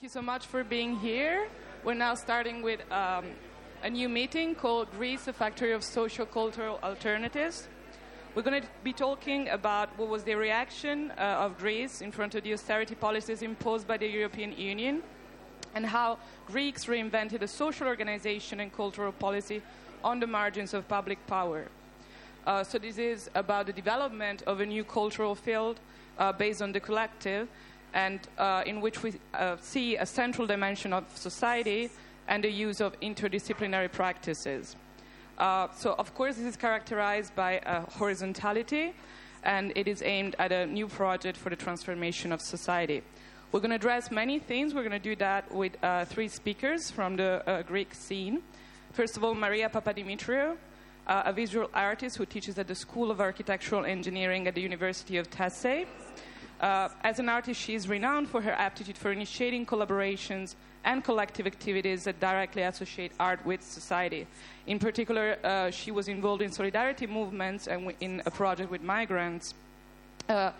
Thank you so much for being here. We're now starting with um, a new meeting called Greece, a Factory of Social Cultural Alternatives. We're going to be talking about what was the reaction uh, of Greece in front of the austerity policies imposed by the European Union and how Greeks reinvented a social organization and cultural policy on the margins of public power. Uh, so, this is about the development of a new cultural field uh, based on the collective and uh, in which we uh, see a central dimension of society and the use of interdisciplinary practices. Uh, so, of course, this is characterized by a horizontality, and it is aimed at a new project for the transformation of society. We're going to address many things. We're going to do that with uh, three speakers from the uh, Greek scene. First of all, Maria Papadimitriou, uh, a visual artist who teaches at the School of Architectural Engineering at the University of Thessaly. Uh, as an artist, she is renowned for her aptitude for initiating collaborations and collective activities that directly associate art with society. In particular, uh, she was involved in solidarity movements and in a project with migrants. Uh,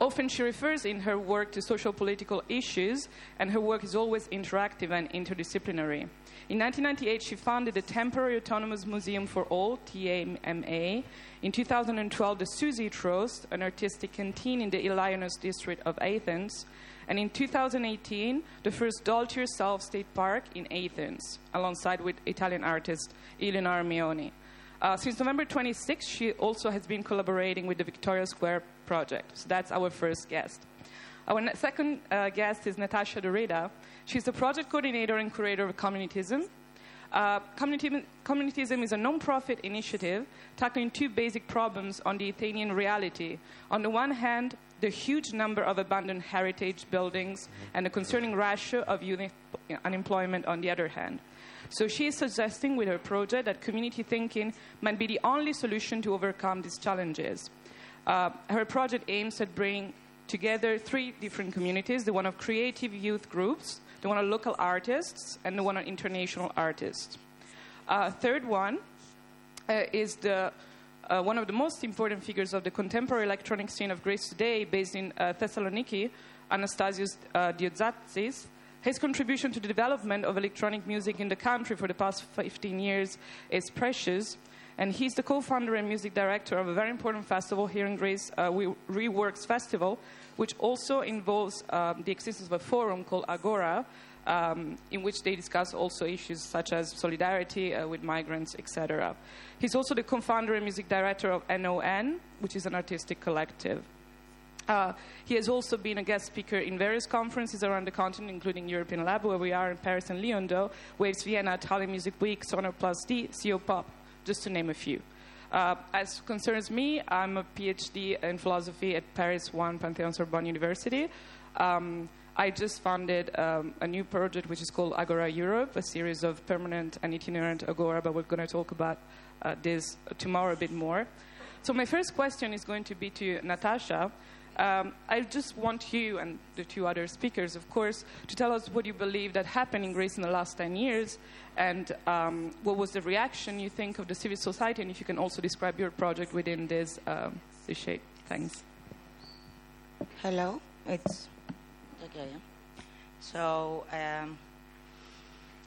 often she refers in her work to social political issues, and her work is always interactive and interdisciplinary. In 1998, she founded the Temporary Autonomous Museum for All, TAMA. In 2012, the Susie Tros, an artistic canteen in the Ilionos district of Athens. And in 2018, the first Dolce Yourself Skate Park in Athens, alongside with Italian artist Eleonora Meoni. Uh, since November 26, she also has been collaborating with the Victoria Square project. So that's our first guest. Our second uh, guest is Natasha Dorida. She's the project coordinator and curator of Communitism. Uh, communitism, communitism is a non-profit initiative tackling two basic problems on the Athenian reality. On the one hand, the huge number of abandoned heritage buildings and the concerning ratio of youth unemployment on the other hand. So she is suggesting with her project that community thinking might be the only solution to overcome these challenges. Uh, her project aims at bringing together three different communities the one of creative youth groups, the one of local artists, and the one of international artists. Uh, third one uh, is the uh, one of the most important figures of the contemporary electronic scene of Greece today, based in uh, Thessaloniki, Anastasios uh, Diolatzis. His contribution to the development of electronic music in the country for the past 15 years is precious. And he's the co founder and music director of a very important festival here in Greece, uh, Reworks Festival, which also involves um, the existence of a forum called Agora, um, in which they discuss also issues such as solidarity uh, with migrants, etc. He's also the co-founder and music director of NON, which is an artistic collective. Uh, he has also been a guest speaker in various conferences around the continent, including European Lab, where we are in Paris and Lyon, though, Waves Vienna, Italian Music Week, Sonar Plus D, CO Pop, just to name a few. Uh, as concerns me, I'm a PhD in philosophy at Paris 1 Pantheon Sorbonne University. Um, I just funded um, a new project which is called Agora Europe, a series of permanent and itinerant Agora, but we're going to talk about uh, this tomorrow a bit more. So, my first question is going to be to Natasha. Um, I just want you and the two other speakers, of course, to tell us what you believe that happened in Greece in the last 10 years and um, what was the reaction you think of the civil society, and if you can also describe your project within this, um, this shape. Thanks. Hello, it's okay. So, um,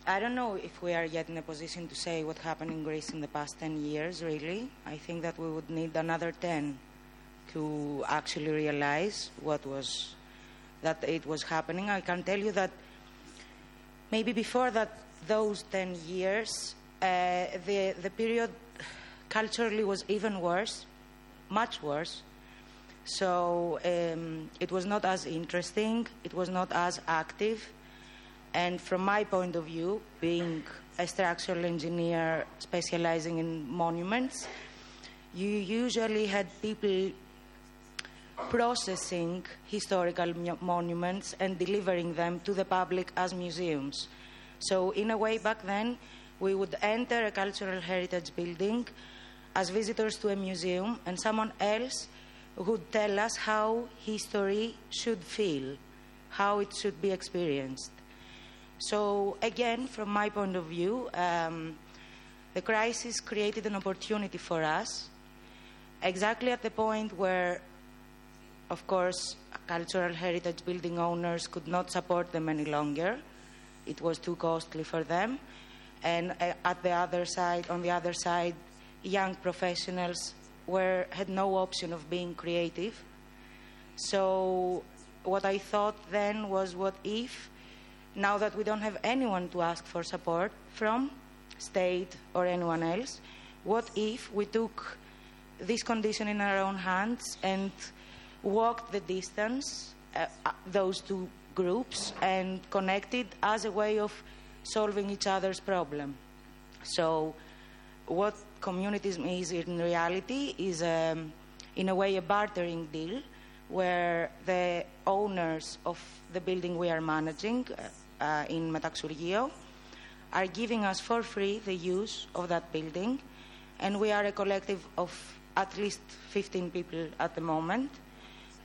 I don't know if we are yet in a position to say what happened in Greece in the past 10 years, really. I think that we would need another 10 to actually realize what was that it was happening. I can tell you that maybe before that, those 10 years, uh, the, the period culturally was even worse, much worse. So um, it was not as interesting, it was not as active. And from my point of view, being a structural engineer specializing in monuments, you usually had people processing historical monuments and delivering them to the public as museums. So, in a way, back then, we would enter a cultural heritage building as visitors to a museum, and someone else would tell us how history should feel, how it should be experienced. So, again, from my point of view, um, the crisis created an opportunity for us exactly at the point where of course, cultural heritage building owners could not support them any longer. It was too costly for them. And uh, at the other side, on the other side, young professionals were, had no option of being creative. So what I thought then was what if, now that we don't have anyone to ask for support from, state or anyone else, what if we took this condition in our own hands and walked the distance, uh, uh, those two groups, and connected as a way of solving each other's problem. So, what communitism is in reality is, um, in a way, a bartering deal where the owners of the building we are managing uh, uh in Metaxourgio are giving us for free the use of that building, and we are a collective of at least 15 people at the moment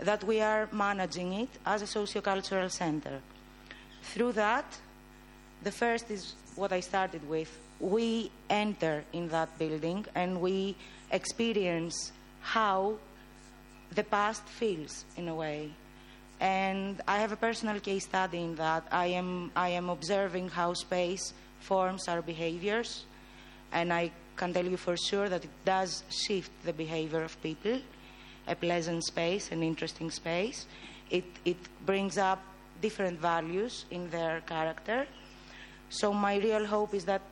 that we are managing it as a sociocultural center. Through that, the first is what I started with. We enter in that building and we experience how the past feels in a way. And I have a personal case study in that. I am, I am observing how space forms our behaviors, and I can tell you for sure that it does shift the behavior of people a pleasant space, an interesting space. It, it brings up different values in their character. So my real hope is that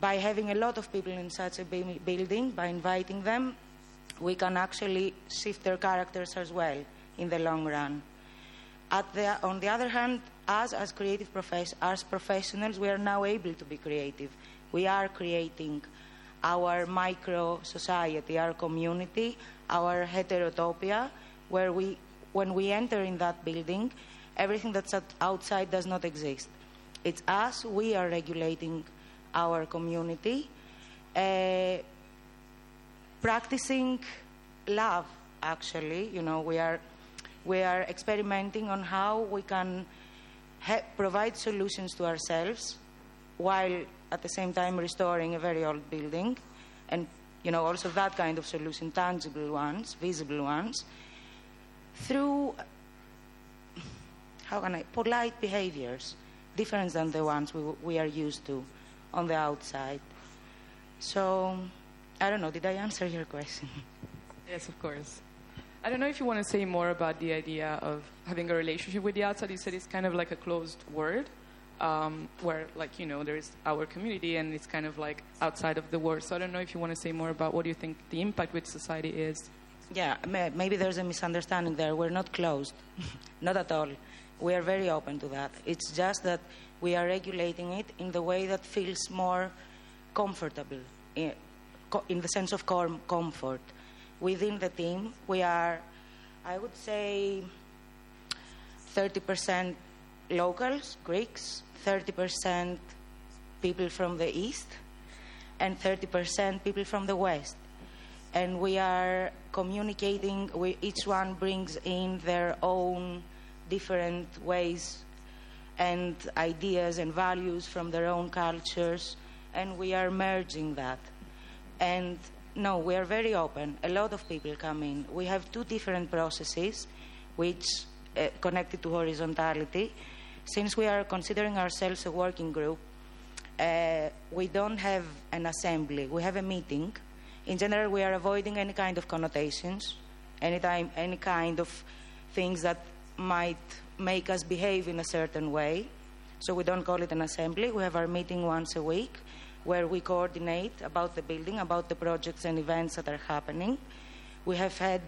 by having a lot of people in such a building, by inviting them, we can actually shift their characters as well in the long run. The, on the other hand, us as creative profess- as professionals, we are now able to be creative. We are creating our micro society, our community, our heterotopia, where we, when we enter in that building, everything that's outside does not exist. It's us, we are regulating our community, uh, practicing love, actually. You know, we are, we are experimenting on how we can provide solutions to ourselves while at the same time restoring a very old building and you know, also that kind of solution, tangible ones, visible ones, through, how can I, polite behaviors, different than the ones we, we are used to on the outside. So, I don't know, did I answer your question? Yes, of course. I don't know if you want to say more about the idea of having a relationship with the outside. You said it's kind of like a closed word um, where like you know there's our community and it's kind of like outside of the world. So I don't know if you want to say more about what do you think the impact with society is. Yeah, maybe there's a misunderstanding there. We're not closed, not at all. We are very open to that. It's just that we are regulating it in the way that feels more comfortable, in, the sense of com- comfort. Within the team, we are, I would say, 30% locals, Greeks, 30% people from the east, and 30% people from the west. And we are communicating, we, each one brings in their own different ways and ideas and values from their own cultures, and we are merging that. And no, we are very open. A lot of people come in. We have two different processes, which uh, connected to horizontality since we are considering ourselves a working group, uh, we don't have an assembly. We have a meeting. In general, we are avoiding any kind of connotations, any, kind of things that might make us behave in a certain way. So we don't call it an assembly. We have our meeting once a week where we coordinate about the building, about the projects and events that are happening. We have had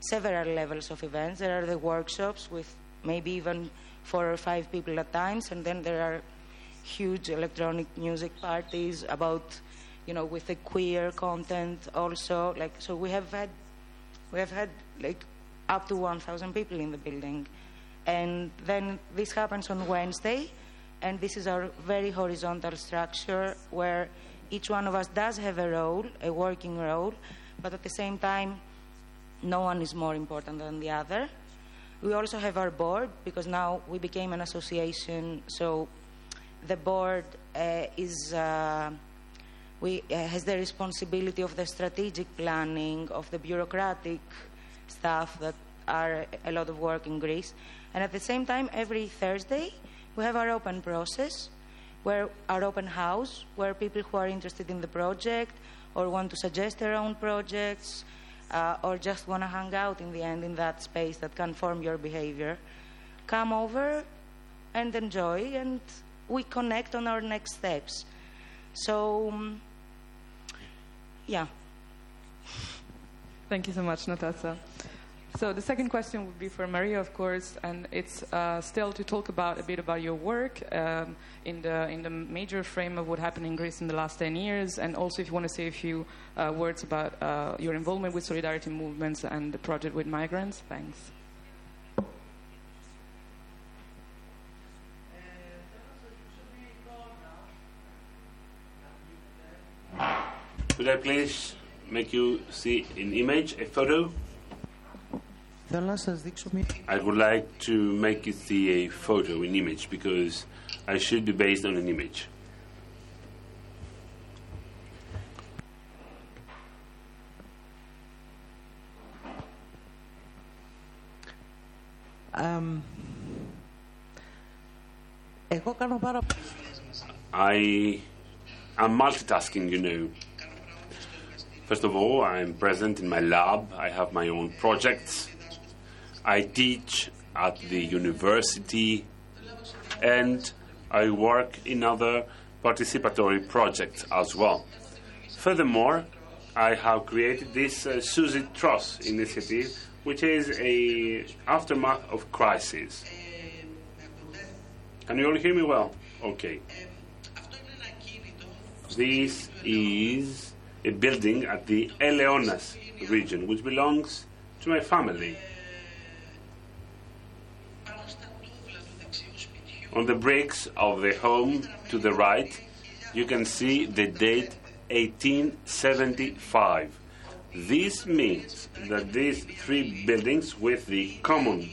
several levels of events. There are the workshops with maybe even four or five people at times, and then there are huge electronic music parties about, you know, with the queer content also. Like so, we have had we have had like up to 1,000 people in the building, and then this happens on Wednesday, and this is our very horizontal structure where each one of us does have a role, a working role, but at the same time, no one is more important than the other. We also have our board because now we became an association, so the board uh, is uh, we uh, has the responsibility of the strategic planning of the bureaucratic stuff that are a lot of work in Greece. And at the same time, every Thursday, we have our open process, where our open house, where people who are interested in the project or want to suggest their own projects uh, or just want to hang out in the end in that space that can form your behavior, come over and enjoy, and we connect on our next steps. So, um, yeah. Thank you so much, Natasha. So the second question would be for Maria, of course, and it's uh, still to talk about a bit about your work um, in the in the major frame of what happened in Greece in the last ten years, and also if you want to say a few uh, words about uh, your involvement with solidarity movements and the project with migrants. Thanks. Could I please make you see an image, a photo? I would like to make you see a photo, an image, because I should be based on an image. Um, I am multitasking, you know. First of all, I'm present in my lab. I have my own projects. I teach at the university and I work in other participatory projects as well. Furthermore, I have created this uh, Susie Tros initiative, which is a aftermath of crisis. Can you all hear me well? Okay. This is a building at the Eleonas region, which belongs to my family. On the bricks of the home to the right, you can see the date 1875. This means that these three buildings with the common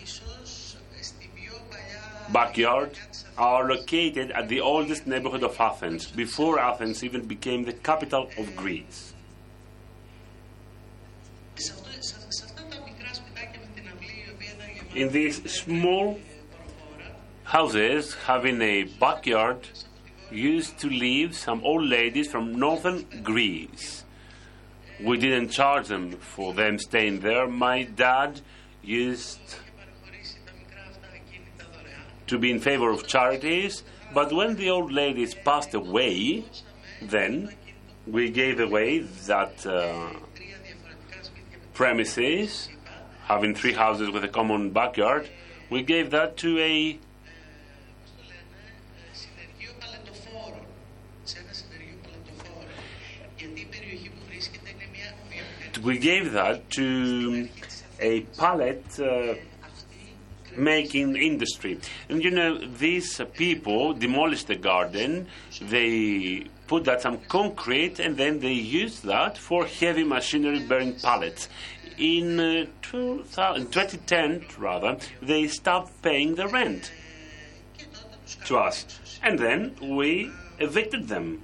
backyard are located at the oldest neighborhood of Athens, before Athens even became the capital of Greece. In these small houses having a backyard used to live some old ladies from northern Greece. We didn't charge them for them staying there. My dad used to be in favor of charities, but when the old ladies passed away, then we gave away that uh, premises, having three houses with a common backyard, we gave that to a we gave that to a pallet uh, making industry. And you know, these people demolished the garden, they put that some concrete, and then they used that for heavy machinery bearing pallets. In uh, 2000, 2010, rather, they stopped paying the rent to us. And then we evicted them.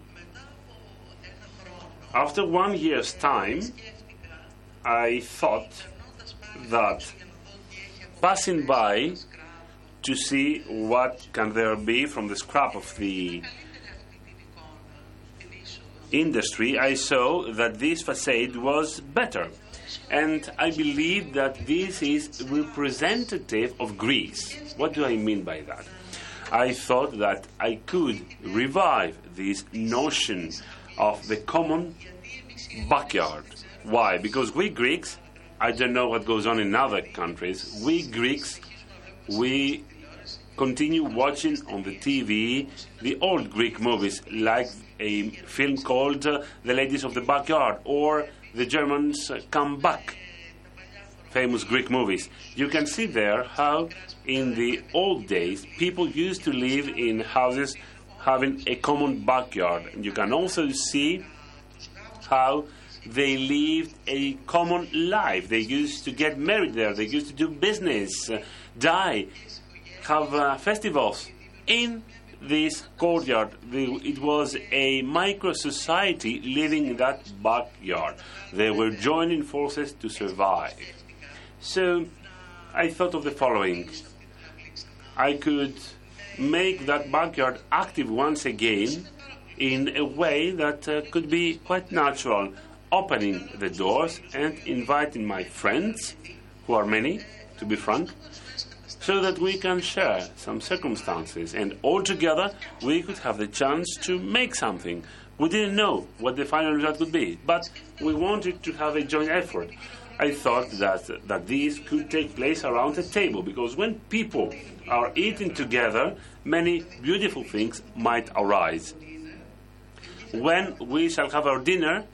After one year's time, I thought that passing by to see what can there be from the scrap of the industry, I saw that this facade was better. And I believe that this is representative of Greece. What do I mean by that? I thought that I could revive this notion of the common backyard. Why? Because we Greeks, I don't know what goes on in other countries, we Greeks, we continue watching on the TV the old Greek movies, like a film called uh, The Ladies of the Backyard or The Germans uh, Come Back, famous Greek movies. You can see there how in the old days people used to live in houses having a common backyard. You can also see how they lived a common life. They used to get married there. They used to do business, uh, die, have uh, festivals in this courtyard. The, it was a micro society living in that backyard. They were joining forces to survive. So I thought of the following. I could make that backyard active once again in a way that uh, could be quite natural, opening the doors and inviting my friends, who are many, to be frank, so that we can share some circumstances and all together we could have the chance to make something. We didn't know what the final result would be, but we wanted to have a joint effort. I thought that, that this could take place around a table because when people are eating together, many beautiful things might arise. When we shall have our dinner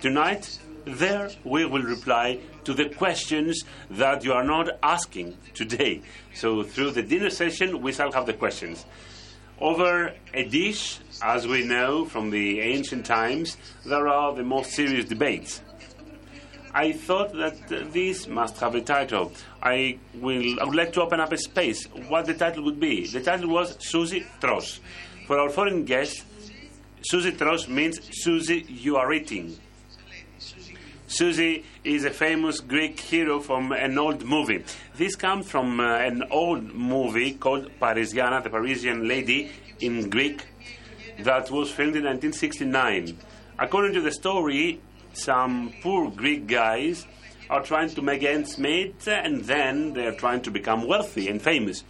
tonight, there we will reply to the questions that you are not asking today. So, through the dinner session, we shall have the questions. Over a dish, as we know from the ancient times, there are the most serious debates. I thought that this must have a title. I will. I would like to open up a space. What the title would be? The title was Susie Tros. For our foreign guests, Susie Tros means Susie, you are eating. Susie is a famous Greek hero from an old movie. This comes from uh, an old movie called Parisiana, the Parisian lady in Greek, that was filmed in 1969. According to the story, some poor Greek guys are trying to make ends meet and then they're trying to become wealthy and famous.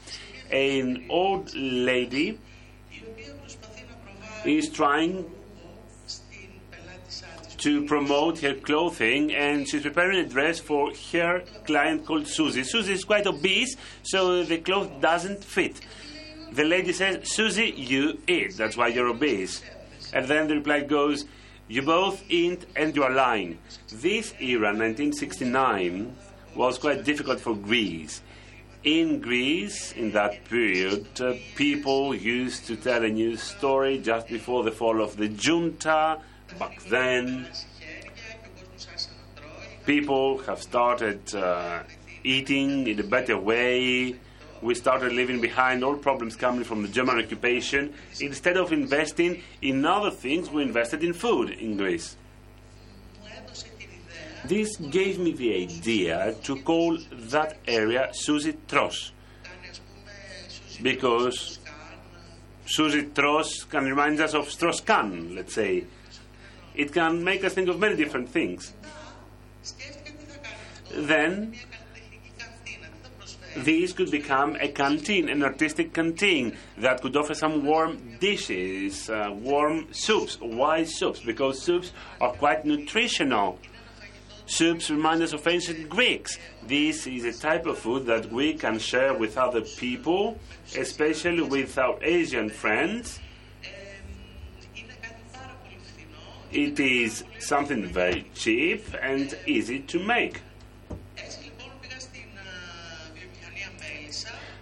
An old lady is trying to promote her clothing and she's preparing a dress for her client called Susie. Susie is quite obese, so the cloth doesn't fit. The lady says, Susie, you eat, that's why you're obese. And then the reply goes, You both eat and you are lying. This era, 1969, was quite difficult for Greece. In Greece, in that period, uh, people used to tell a news story just before the fall of the junta. Back then, people have started uh, eating in a better way. We started leaving behind all problems coming from the German occupation. Instead of investing in other things, we invested in food in Greece. This gave me the idea to call that area Susie Tros. Because Susie Tros can remind us of Strauss-Kahn, let's say. It can make us think of many different things. Then, these could become a canteen, an artistic canteen that could offer some warm dishes, uh, warm soups, white soups, because soups are quite nutritional. Soups remind us of ancient Greeks. This is a type of food that we can share with other people, especially with our Asian friends. It is something very cheap and easy to make.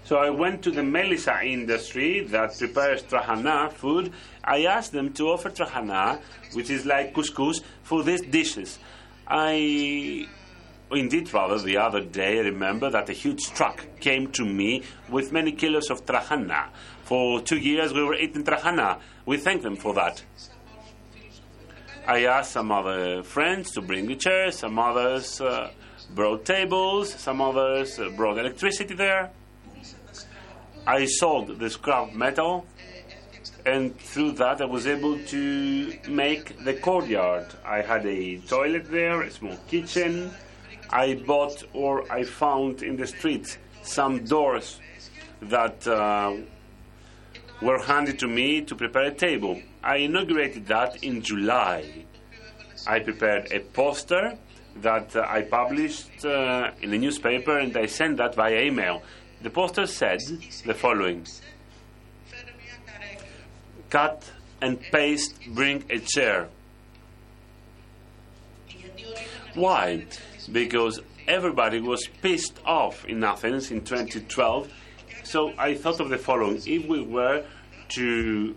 So I went to the Melissa industry that prepares trahana food. I asked them to offer trahana, which is like couscous, for these dishes. I indeed rather the other day I remember that a huge truck came to me with many kilos of trahana. For two years we were eating trahana. We thank them for that. I asked some other friends to bring the chairs, some others uh, brought tables, some others uh, brought electricity there. I sold the scrap metal, and through that I was able to make the courtyard. I had a toilet there, a small kitchen. I bought or I found in the streets some doors that uh, were handed to me to prepare a table. I inaugurated that in July. I prepared a poster that uh, I published uh, in a newspaper and I sent that via email. The poster said the following Cut and paste, bring a chair. Why? Because everybody was pissed off in Athens in 2012. So I thought of the following if we were to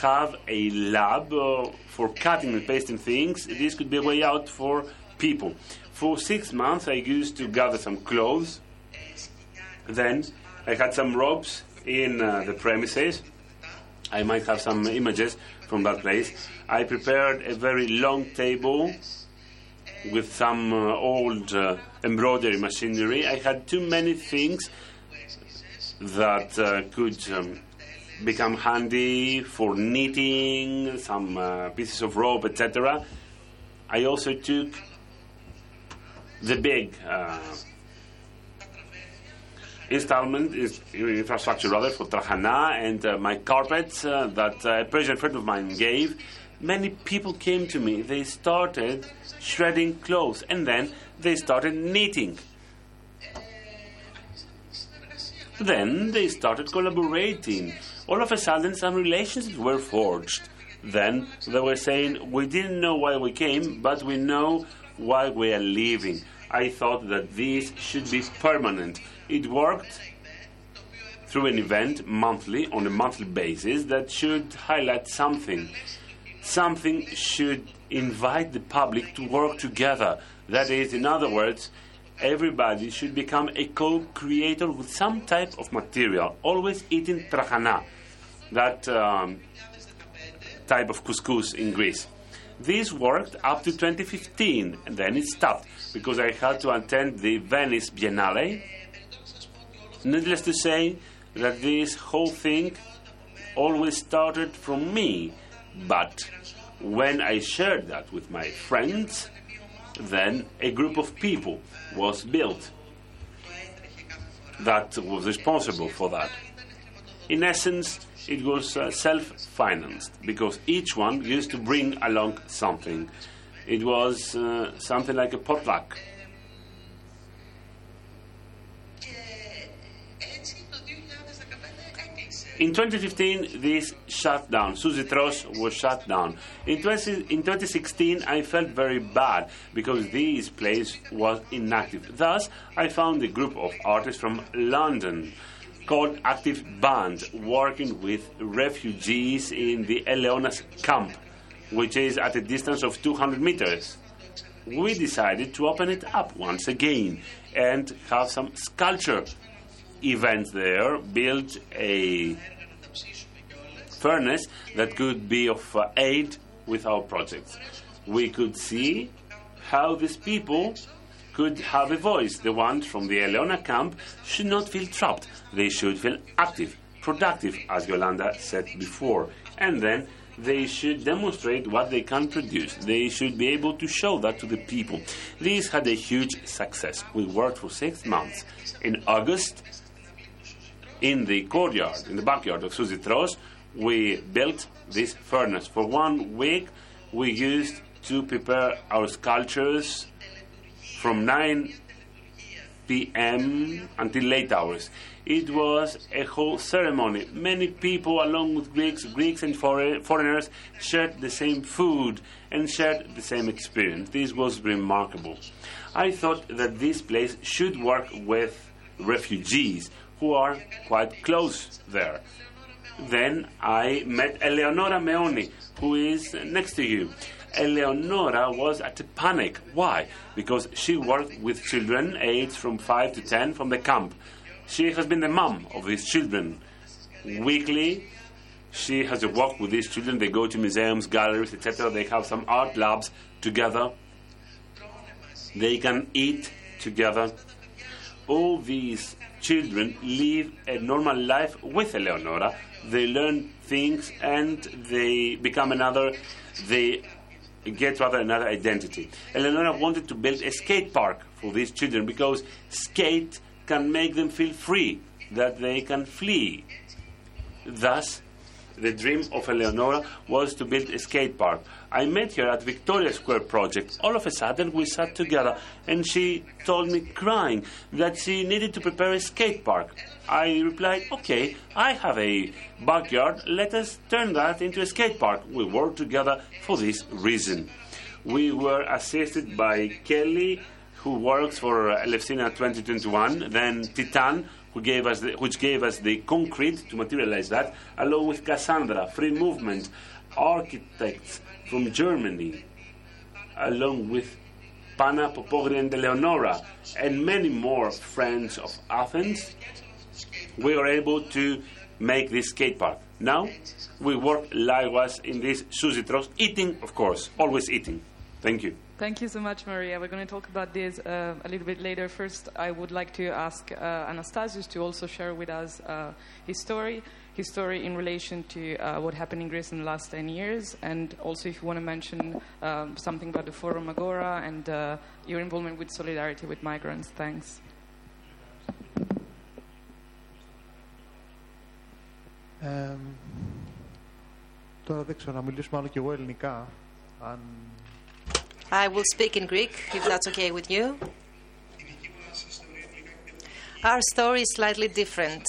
have a lab uh, for cutting and pasting things, this could be a way out for people. For six months, I used to gather some clothes. Then I had some ropes in uh, the premises. I might have some images from that place. I prepared a very long table with some uh, old uh, embroidery machinery. I had too many things that uh, could um, become handy for knitting, some uh, pieces of rope, etc. I also took the big uh, installment is infrastructure rather for Trahana and uh, my carpets uh, that uh, a Persian friend of mine gave. Many people came to me. They started shredding clothes and then they started knitting. Then they started collaborating. All of a sudden, some relationships were forged. Then they were saying, We didn't know why we came, but we know why we are leaving. I thought that this should be permanent. It worked through an event monthly, on a monthly basis, that should highlight something. Something should invite the public to work together. That is, in other words, everybody should become a co-creator with some type of material, always eating trahana, that um, type of couscous in Greece. This worked up to 2015, and then it stopped because I had to attend the Venice Biennale. Needless to say that this whole thing always started from me, but when I shared that with my friends, then a group of people was built that was responsible for that. In essence, it was uh, self financed because each one used to bring along something. It was uh, something like a potluck. In 2015, this shut down. Susitros was shut down. In, 20, in 2016, I felt very bad because this place was inactive. Thus, I found a group of artists from London called Active Band working with refugees in the Eleonas camp, which is at a distance of 200 meters. We decided to open it up once again and have some sculpture events there, build a furnace that could be of uh, aid with our projects. We could see how these people could have a voice. The ones from the Eleona camp should not feel trapped. They should feel active, productive, as Yolanda said before. And then they should demonstrate what they can produce. They should be able to show that to the people. This had a huge success. We worked for six months. In August, in the courtyard, in the backyard of Susitros, we built this furnace. For one week, we used to prepare our sculptures from 9 p.m. until late hours. It was a whole ceremony. Many people, along with Greeks, Greeks and foreign, foreigners, shared the same food and shared the same experience. This was remarkable. I thought that this place should work with refugees who are quite close there. Then I met Eleonora Meoni, who is next to you. Eleonora was at a panic. Why? Because she worked with children aged from 5 to 10 from the camp. She has been the mom of these children. Weekly, she has a walk with these children. They go to museums, galleries, etc. They have some art labs together. They can eat together. All these children live a normal life with Eleonora. They learn things and they become another, they get rather another identity. Eleonora wanted to build a skate park for these children because skate can make them feel free, that they can flee. Thus, the dream of Eleonora was to build a skate park. I met her at Victoria Square project. All of a sudden, we sat together, and she told me, crying, that she needed to prepare a skate park. I replied, "Okay, I have a backyard. Let us turn that into a skate park." We worked together for this reason. We were assisted by Kelly, who works for Elefsina 2021, then Titan, who gave us the, which gave us the concrete to materialize that, along with Cassandra, Free Movement, architects from Germany, along with Pana Popogri and Leonora, and many more friends of Athens, we were able to make this skate park. Now, we work likewise in this Susitros, eating, of course, always eating. Thank you. Thank you so much, Maria. We're going to talk about this uh, a little bit later. First, I would like to ask uh, Anastasios to also share with us uh, his story, his story in relation to uh, what happened in Greece in the last 10 years, and also if you want to mention um, something about the Forum Agora and uh, your involvement with solidarity with migrants. Thanks. Ε, τώρα δεν ξέρω να μιλήσουμε άλλο κι εγώ ελληνικά. Αν... I will speak in Greek, if that's okay with you. Our story is slightly different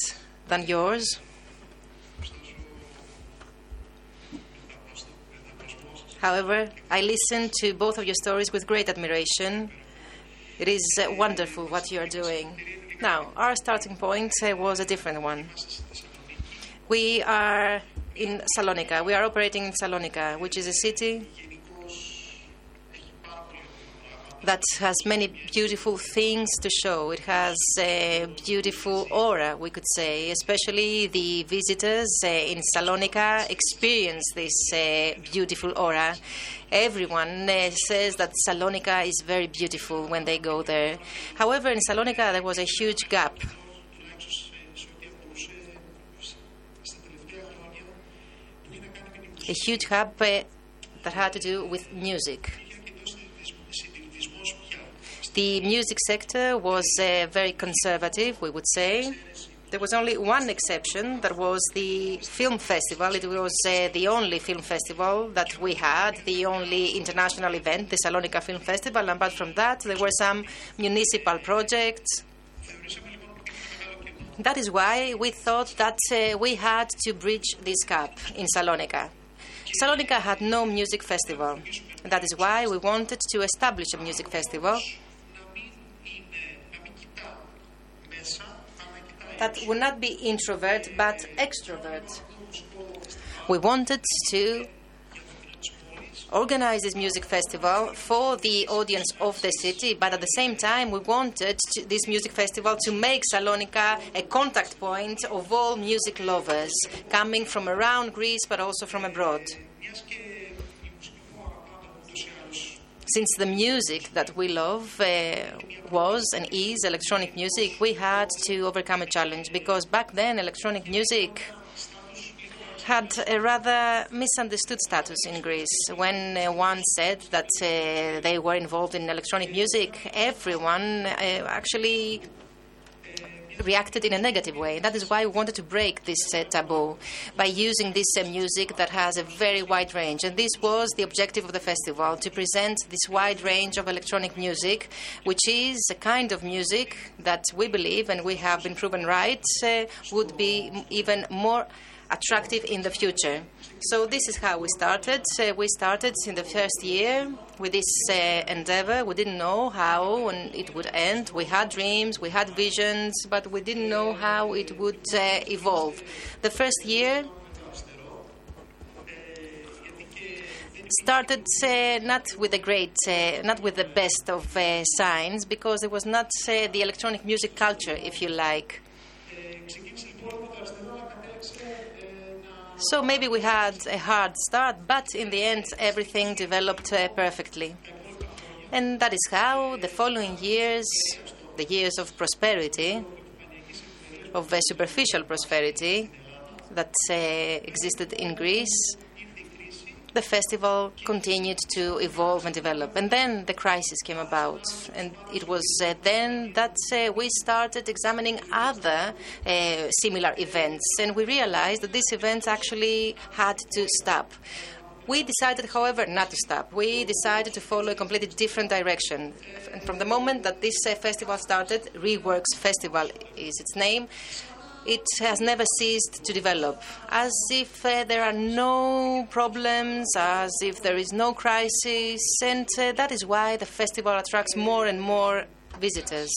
than yours. However, I listened to both of your stories with great admiration. It is uh, wonderful what you are doing. Now, our starting point uh, was a different one. We are in Salonika. We are operating in Salonika, which is a city that has many beautiful things to show. It has a beautiful aura, we could say, especially the visitors uh, in Salonika experience this uh, beautiful aura. Everyone uh, says that Salonika is very beautiful when they go there. However, in Salonika there was a huge gap. A huge gap uh, that had to do with music. The music sector was uh, very conservative, we would say. There was only one exception, that was the film festival. It was uh, the only film festival that we had, the only international event, the Salonika Film Festival. And apart from that, there were some municipal projects. That is why we thought that uh, we had to bridge this gap in Salonika. Salonika had no music festival. That is why we wanted to establish a music festival that would not be introvert but extrovert. We wanted to organize this music festival for the audience of the city, but at the same time, we wanted to, this music festival to make Salonika a contact point of all music lovers coming from around Greece but also from abroad. Since the music that we love uh, was and is electronic music, we had to overcome a challenge because back then electronic music had a rather misunderstood status in Greece. When uh, one said that uh, they were involved in electronic music, everyone uh, actually reacted in a negative way. That is why we wanted to break this uh, taboo by using this uh, music that has a very wide range. And this was the objective of the festival to present this wide range of electronic music, which is a kind of music that we believe, and we have been proven right, uh, would be even more attractive in the future. So this is how we started. Uh, we started in the first year with this uh, endeavor. We didn't know how it would end. We had dreams, we had visions, but we didn't know how it would uh, evolve. The first year started uh, not with the great, uh, not with the best of uh, signs, because it was not uh, the electronic music culture, if you like. So maybe we had a hard start, but in the end, everything developed uh, perfectly. And that is how the following years, the years of prosperity, of uh, superficial prosperity that uh, existed in Greece, the festival continued to evolve and develop. And then the crisis came about. And it was uh, then that uh, we started examining other uh, similar events. And we realized that these events actually had to stop. We decided, however, not to stop. We decided to follow a completely different direction. And from the moment that this uh, festival started, Reworks Festival is its name, it has never ceased to develop, as if uh, there are no problems, as if there is no crisis, and uh, that is why the festival attracts more and more visitors.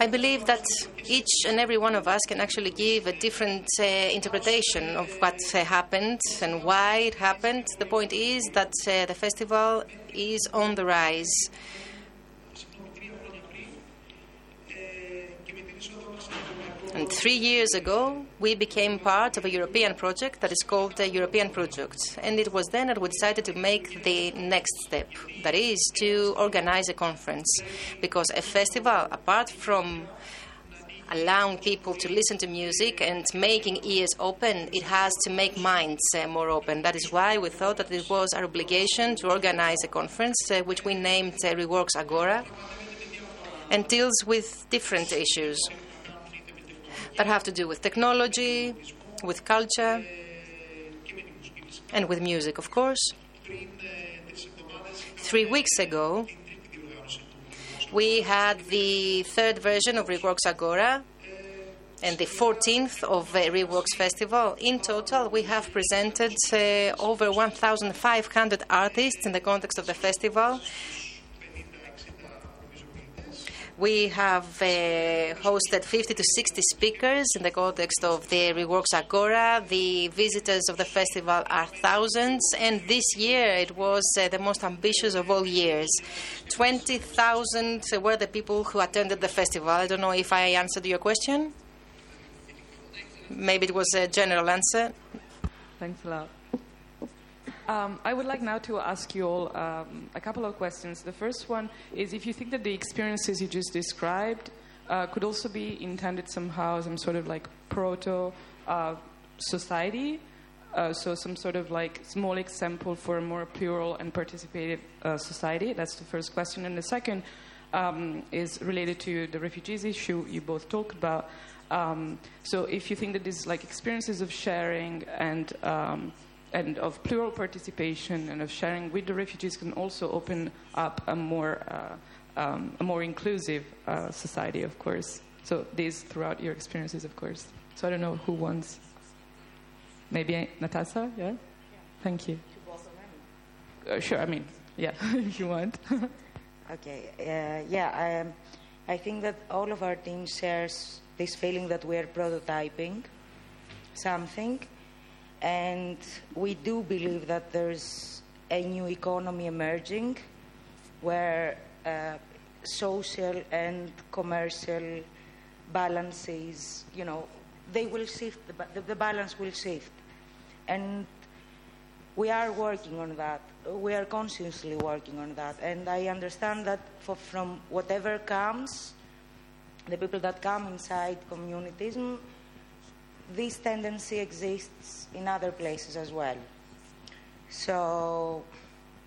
I believe that each and every one of us can actually give a different uh, interpretation of what uh, happened and why it happened. The point is that uh, the festival is on the rise. And three years ago, we became part of a European project that is called the European Project. And it was then that we decided to make the next step that is, to organize a conference. Because a festival, apart from allowing people to listen to music and making ears open, it has to make minds uh, more open. That is why we thought that it was our obligation to organize a conference, uh, which we named uh, Reworks Agora, and deals with different issues that have to do with technology, with culture, and with music, of course. Three weeks ago, we had the third version of Reworks Agora and the 14th of uh, Reworks Festival. In total, we have presented uh, over 1,500 artists in the context of the festival. We have uh, hosted 50 to 60 speakers in the context of the Reworks Agora. The visitors of the festival are thousands, and this year it was uh, the most ambitious of all years. 20,000 were the people who attended the festival. I don't know if I answered your question. Maybe it was a general answer. Thanks a lot. Um, I would like now to ask you all um, a couple of questions. The first one is if you think that the experiences you just described uh, could also be intended somehow as some sort of like proto uh, society, uh, so some sort of like small example for a more plural and participative uh, society. That's the first question. And the second um, is related to the refugees issue you both talked about. Um, so if you think that these like experiences of sharing and um, and of plural participation and of sharing with the refugees can also open up a more uh, um, a more inclusive uh, society, of course. So these throughout your experiences, of course. So I don't know who wants. Maybe Natasha, yeah. Thank you. Uh, sure. I mean, yeah, if you want. Okay, uh, yeah, um, I think that all of our team shares this feeling that we are prototyping something, and we do believe that there's a new economy emerging where uh, social and commercial balances, you know, they will shift, the, the, balance will shift. And we are working on that. We are consciously working on that. And I understand that for, from whatever comes, the people that come inside communities, mm, this tendency exists in other places as well. So,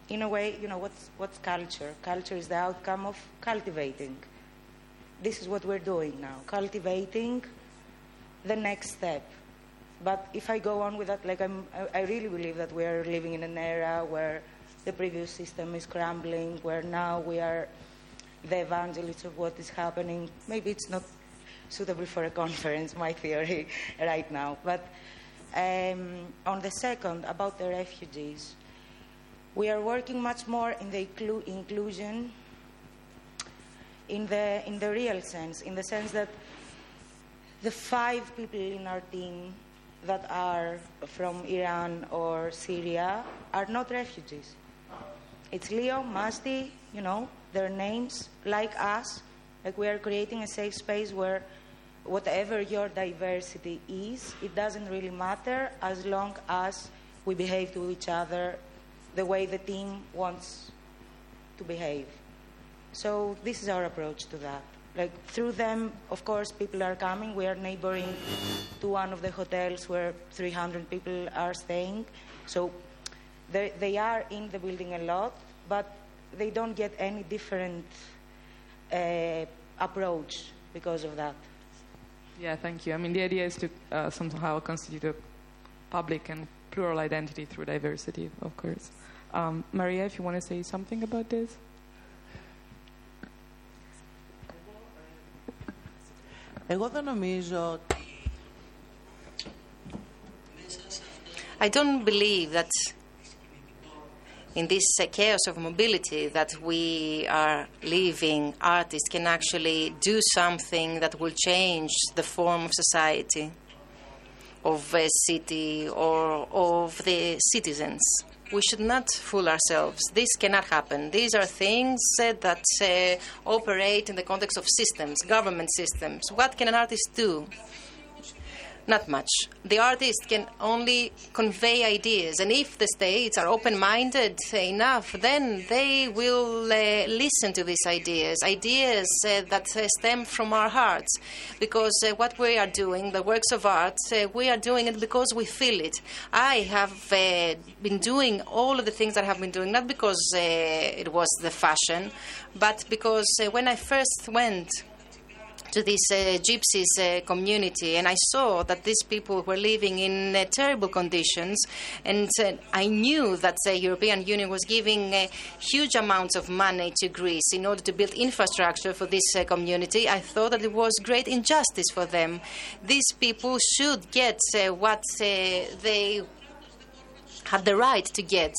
in a way, you know, what's, what's culture? Culture is the outcome of cultivating. This is what we're doing now, cultivating the next step. But if I go on with that, like I'm, I really believe that we are living in an era where the previous system is crumbling, where now we are the evangelists of what is happening. Maybe it's not suitable for a conference, my theory, right now. But um, on the second, about the refugees, we are working much more in the inclu- inclusion in the, in the real sense, in the sense that the five people in our team that are from Iran or Syria are not refugees. It's Leo, Masdi, you know, their names, like us. Like we are creating a safe space where whatever your diversity is, it doesn't really matter as long as we behave to each other the way the team wants to behave. So this is our approach to that. Like through them, of course, people are coming. We are neighboring to one of the hotels where 300 people are staying. So they, they are in the building a lot, but they don't get any different uh, approach because of that. Yeah, thank you. I mean, the idea is to uh, somehow constitute a public and plural identity through diversity, of course. Um, Maria, if you want to say something about this. Εγώ δεν νομίζω ότι I don't believe that in this chaos of mobility that we are living, artists can actually do something that will change the form of society. of a city or of the citizens. We should not fool ourselves. This cannot happen. These are things uh, that uh, operate in the context of systems, government systems. What can an artist do? Not much. The artist can only convey ideas, and if the states are open minded enough, then they will uh, listen to these ideas, ideas uh, that uh, stem from our hearts. Because uh, what we are doing, the works of art, uh, we are doing it because we feel it. I have uh, been doing all of the things that I have been doing, not because it was the fashion, but because when I first went to this uh, gypsies uh, community, and I saw that these people were living in uh, terrible conditions, and uh, I knew that the European Union was giving uh, huge amounts of money to Greece in order to build infrastructure for this uh, community. I thought that it was great injustice for them. These people should get what they had the right to get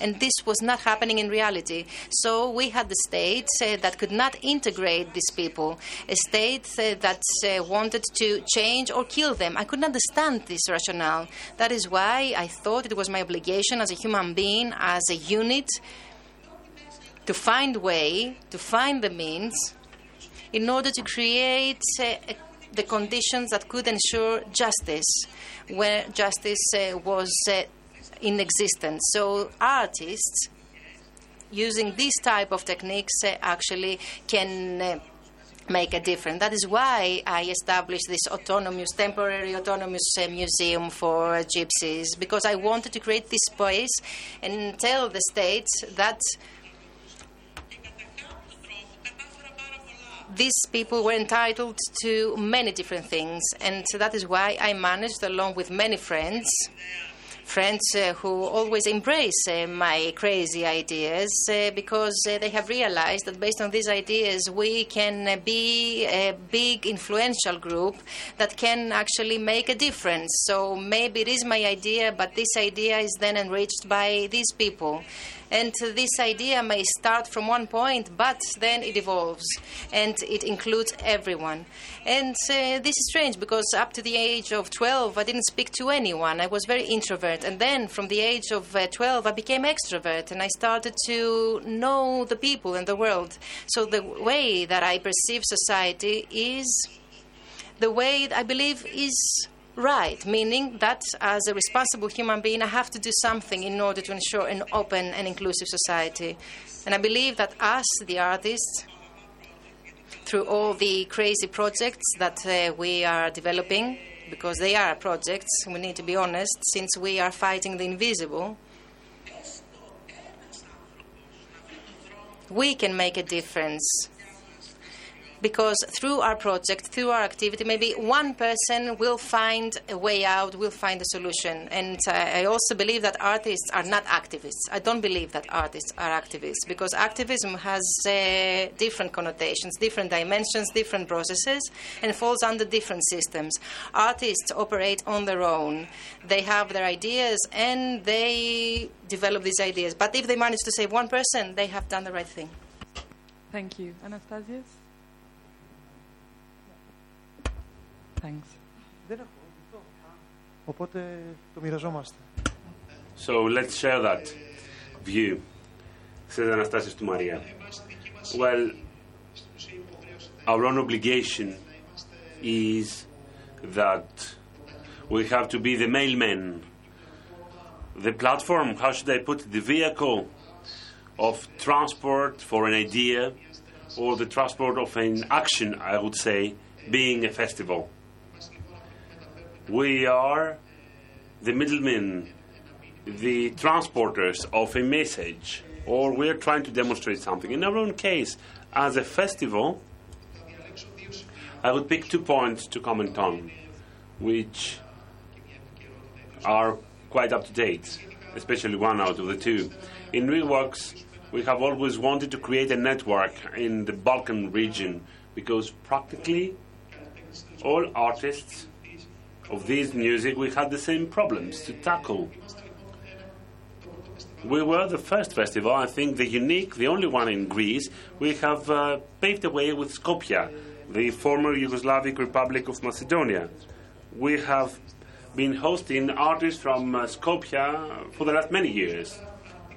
and this was not happening in reality. So we had the state uh, that could not integrate these people, a state uh, that uh, wanted to change or kill them. I couldn't understand this rationale. That is why I thought it was my obligation as a human being, as a unit, to find way, to find the means, in order to create uh, the conditions that could ensure justice, where justice uh, was uh, in existence. So artists using this type of techniques uh, actually can uh, make a difference. That is why I established this autonomous, temporary autonomous uh, museum for gypsies, because I wanted to create this space and tell the states that these people were entitled to many different things, and so that is why I managed, along with many friends, friends uh, who always embrace uh, my crazy ideas uh, because they have realized that based on these ideas we can be a big influential group that can actually make a difference. So maybe it is my idea, but this idea is then enriched by these people. And this idea may start from one point, but then it evolves and it includes everyone. And uh, this is strange because up to the age of 12, I didn't speak to anyone. I was very introvert. And then from the age of uh, 12, I became extrovert and I started to know the people in the world. So the way that I perceive society is the way I believe is right, meaning that as a responsible human being, I have to do something in order to ensure an open and inclusive society. And I believe that us, the artists, through all the crazy projects that uh, we are developing, because they are projects, we need to be honest, since we are fighting the invisible, we can make a difference because through our project, through our activity, maybe one person will find a way out, will find a solution. And uh, I also believe that artists are not activists. I don't believe that artists are activists because activism has uh, different connotations, different dimensions, different processes, and falls under different systems. Artists operate on their own. They have their ideas and they develop these ideas. But if they manage to save one person, they have done the right thing. Thank you. Anastasius? Thanks. So let's share that view says the Anastasis to Maria. Well, our own obligation is that we have to be the mailman, the platform, how should I put it, the vehicle of transport for an idea or the transport of an action, I would say, being a festival. We are the middlemen, the transporters of a message, or we're trying to demonstrate something. In our own case, as a festival, I would pick two points to comment on, which are quite up to date, especially one out of the two. In ReWorks, we have always wanted to create a network in the Balkan region because practically all artists of this music, we had the same problems to tackle. We were the first festival, I think the unique, the only one in Greece. We have uh, paved the way with Skopje, the former Yugoslavic Republic of Macedonia. We have been hosting artists from uh, Skopje for the last many years,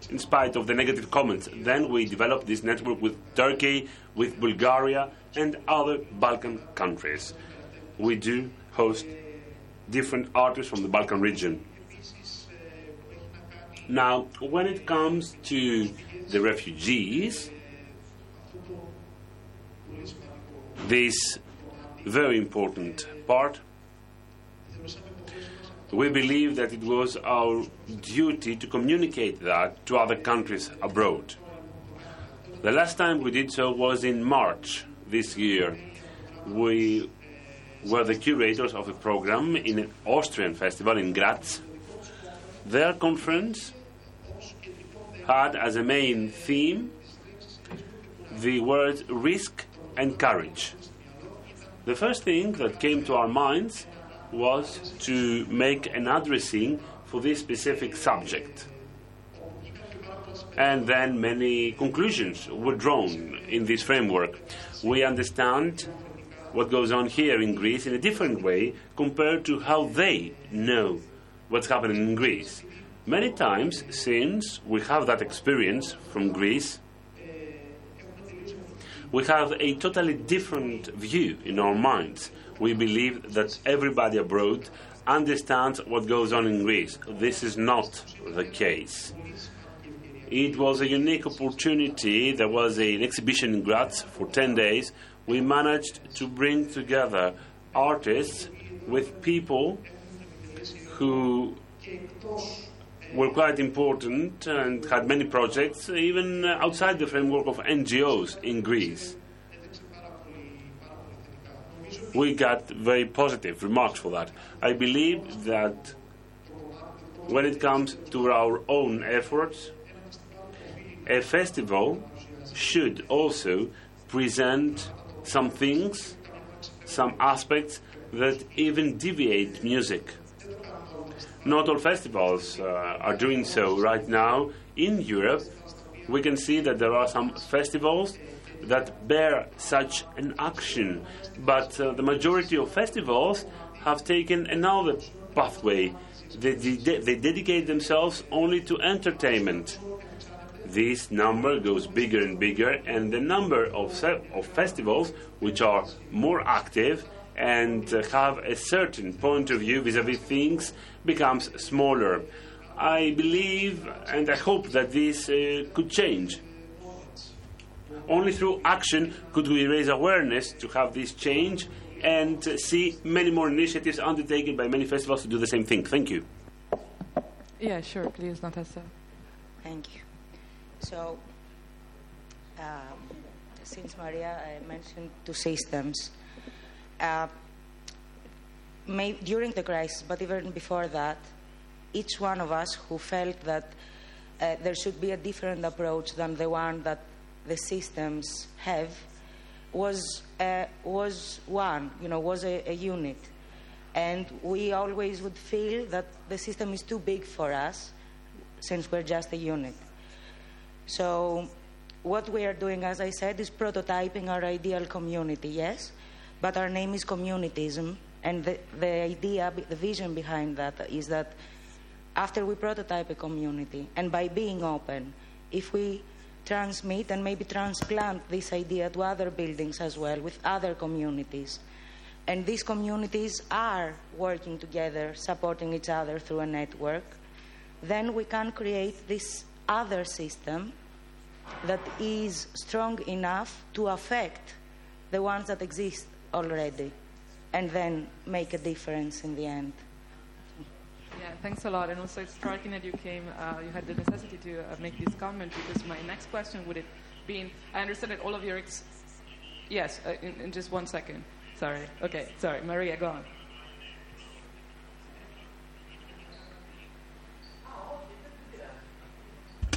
in spite of the negative comments. Then we developed this network with Turkey, with Bulgaria, and other Balkan countries. We do host different artists from the Balkan region. Now, when it comes to the refugees, this very important part, we believe that it was our duty to communicate that to other countries abroad. The last time we did so was in March this year. We were the curators of a program in an Austrian festival in Graz. Their conference had as a main theme the words risk and courage. The first thing that came to our minds was to make an addressing for this specific subject. And then many conclusions were drawn in this framework. We understand what goes on here in Greece in a different way compared to how they know what's happening in Greece. Many times, since we have that experience from Greece, we have a totally different view in our minds. We believe that everybody abroad understands what goes on in Greece. This is not the case. It was a unique opportunity. There was an exhibition in Graz for 10 days. We managed to bring together artists with people who were quite important and had many projects, even outside the framework of NGOs in Greece. We got very positive remarks for that. I believe that when it comes to our own efforts, a festival should also present some things, some aspects that even deviate music. Not all festivals uh, are doing so right now. In Europe, we can see that there are some festivals that bear such an action, but uh, the majority of festivals have taken another pathway. They, they, they dedicate themselves only to entertainment. This number goes bigger and bigger, and the number of, se- of festivals which are more active and uh, have a certain point of view vis-à-vis things becomes smaller. I believe and I hope that this uh, could change. Only through action could we raise awareness to have this change and uh, see many more initiatives undertaken by many festivals to do the same thing. Thank you. Yeah, sure, please, Natasa. Thank you. So, um, since Maria mentioned two systems, uh, may, during the crisis, but even before that, each one of us who felt that uh, there should be a different approach than the one that the systems have was uh, was one, you know, was a, a unit, and we always would feel that the system is too big for us, since we're just a unit. So, what we are doing, as I said, is prototyping our ideal community. Yes, but our name is communitism, and the, the idea, the vision behind that is that after we prototype a community, and by being open, if we transmit and maybe transplant this idea to other buildings as well with other communities, and these communities are working together, supporting each other through a network, then we can create this other system that is strong enough to affect the ones that exist already and then make a difference in the end. Yeah, thanks a lot. And also, it's striking that you came, uh, you had the necessity to uh, make this comment because my next question would have been I understand that all of your. Ex- yes, uh, in, in just one second. Sorry. Okay, sorry. Maria, go on.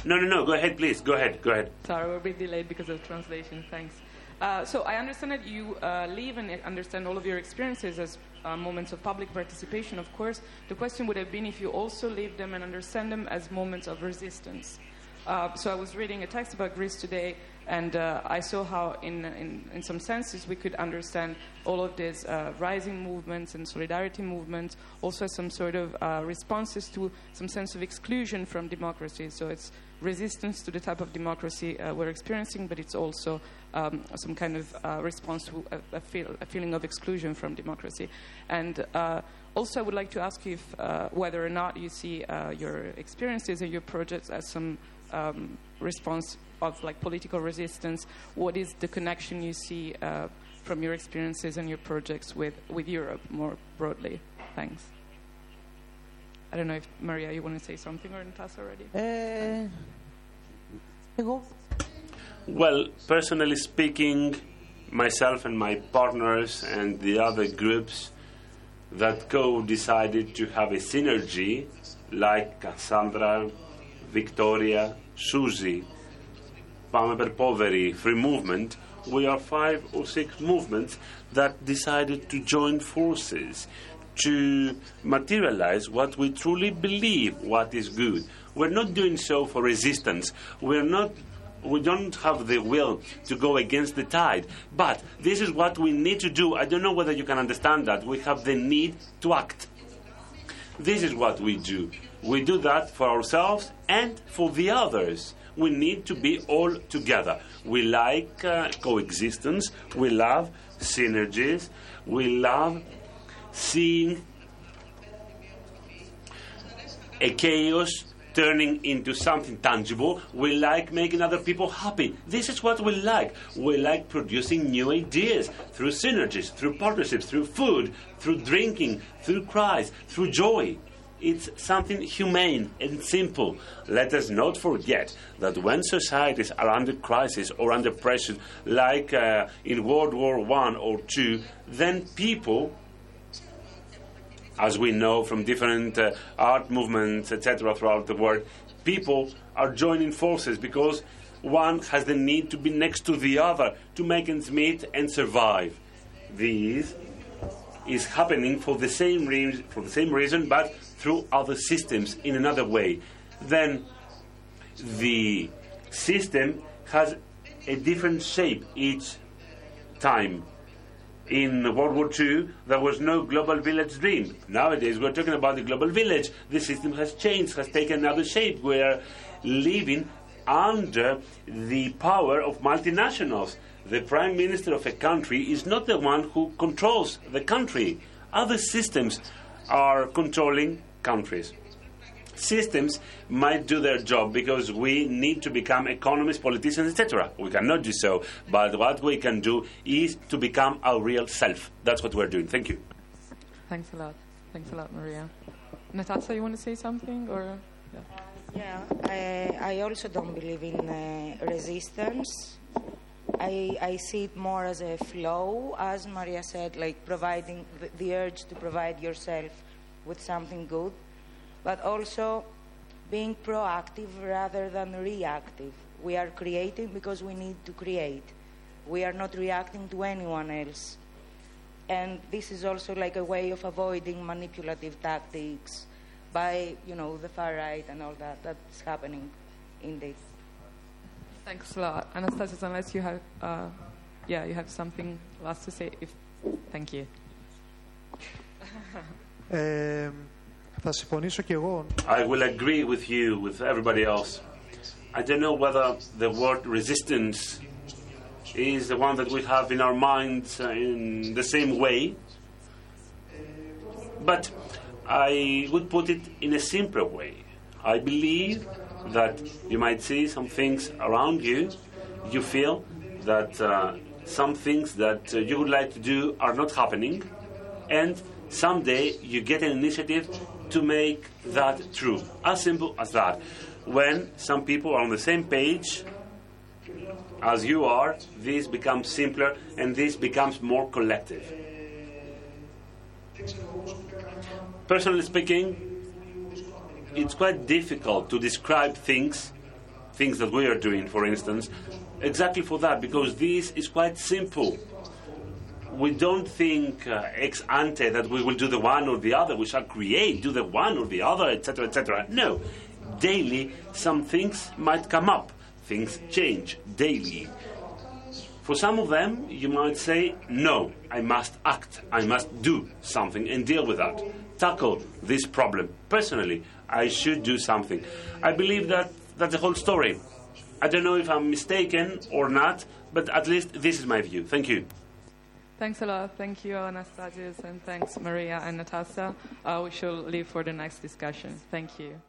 No, no, no. Go ahead, please. Go ahead. Go ahead. Sorry, we're a bit delayed because of translation. Thanks. Uh, so I understand that you uh, and understand all of your experiences as uh, moments of public participation. Of course, the question would have been if you also live them and understand them as moments of resistance. Uh, so I was reading a text about Greece today And uh, I saw how, in, in, in some senses, we could understand all of these uh, rising movements and solidarity movements also as some sort of uh, responses to some sense of exclusion from democracy. So it's resistance to the type of democracy uh, we're experiencing, but it's also um, some kind of uh, response to a, a, feel, a, feeling of exclusion from democracy. And uh, also, I would like to ask you if, whether or not you see your experiences and your projects as some um, response of like political resistance? What is the connection you see uh, from your experiences and your projects with, with Europe more broadly? Thanks. I don't know if Maria, you want to say something or Natasha already. Uh, well, personally speaking, myself and my partners and the other groups that co-decided to have a synergy, like Cassandra, Victoria, Susie, Pame per Poveri, Free Movement, we are five or six movements that decided to join forces to materialize what we truly believe what is good. We're not doing so for resistance. We're not we don't have the will to go against the tide. But this is what we need to do. I don't know whether you can understand that. We have the need to act. This is what we do. We do that for ourselves and for the others. We need to be all together. We like uh, coexistence. We love synergies. We love seeing a chaos turning into something tangible. We like making other people happy. This is what we like. We like producing new ideas through synergies, through partnerships, through food, through drinking, through cries, through joy. It's something humane and simple. Let us not forget that when societies are under crisis or under pressure, like uh, in World War One or Two, then people as we know from different uh, art movements, etc., throughout the world, people are joining forces because one has the need to be next to the other to make ends meet and survive. This is happening for the same reason, for the same reason, but through other systems in another way. Then the system has a different shape each time in World War II, there was no global village dream. Nowadays, we're talking about the global village. The system has changed, has taken another shape. We're living under the power of multinationals. The prime minister of a country is not the one who controls the country. Other systems are controlling countries systems might do their job because we need to become economists, politicians, etc. We cannot do so, but what we can do is to become our real self. That's what we're doing. Thank you. Thanks a lot. Thanks a lot, Maria. Natasha, you want to say something or? Yeah, I, I also don't believe in uh, resistance. I, I see it more as a flow, as Maria said, like providing the, the urge to provide yourself with something good but also being proactive rather than reactive. We are creating because we need to create. We are not reacting to anyone else. And this is also like a way of avoiding manipulative tactics by, you know, the far right and all that. That's happening in this. Thanks a lot. Anastasia, unless you have, uh, yeah, you have something last to say. If, thank you. Ε, θα συμφωνήσω και εγώ. I will agree with you, with everybody else. I don't know whether the word resistance is the one that we have in our minds uh, in the same way, but I would put it in a simpler way. I believe that you might see some things around you, you feel that uh, some things that uh, you would like to do are not happening, and someday you get an initiative to make that true. As simple as that. When some people are on the same page as you are, this becomes simpler and this becomes more collective. Personally speaking, it's quite difficult to describe things, things that we are doing, for instance, exactly for that, because this is quite simple we don't think uh, ex ante that we will do the one or the other. We shall create, do the one or the other, etc., etc. No. Daily, some things might come up. things change daily. For some of them, you might say, no, I must act, I must do something and deal with that, tackle this problem. Personally, I should do something. I believe that that's the whole story. I don't know if I'm mistaken or not, but at least this is my view. Thank you. Thanks a lot. Thank you, Anastasius, and thanks, Maria and Natasha. Uh, we shall leave for the next discussion. Thank you.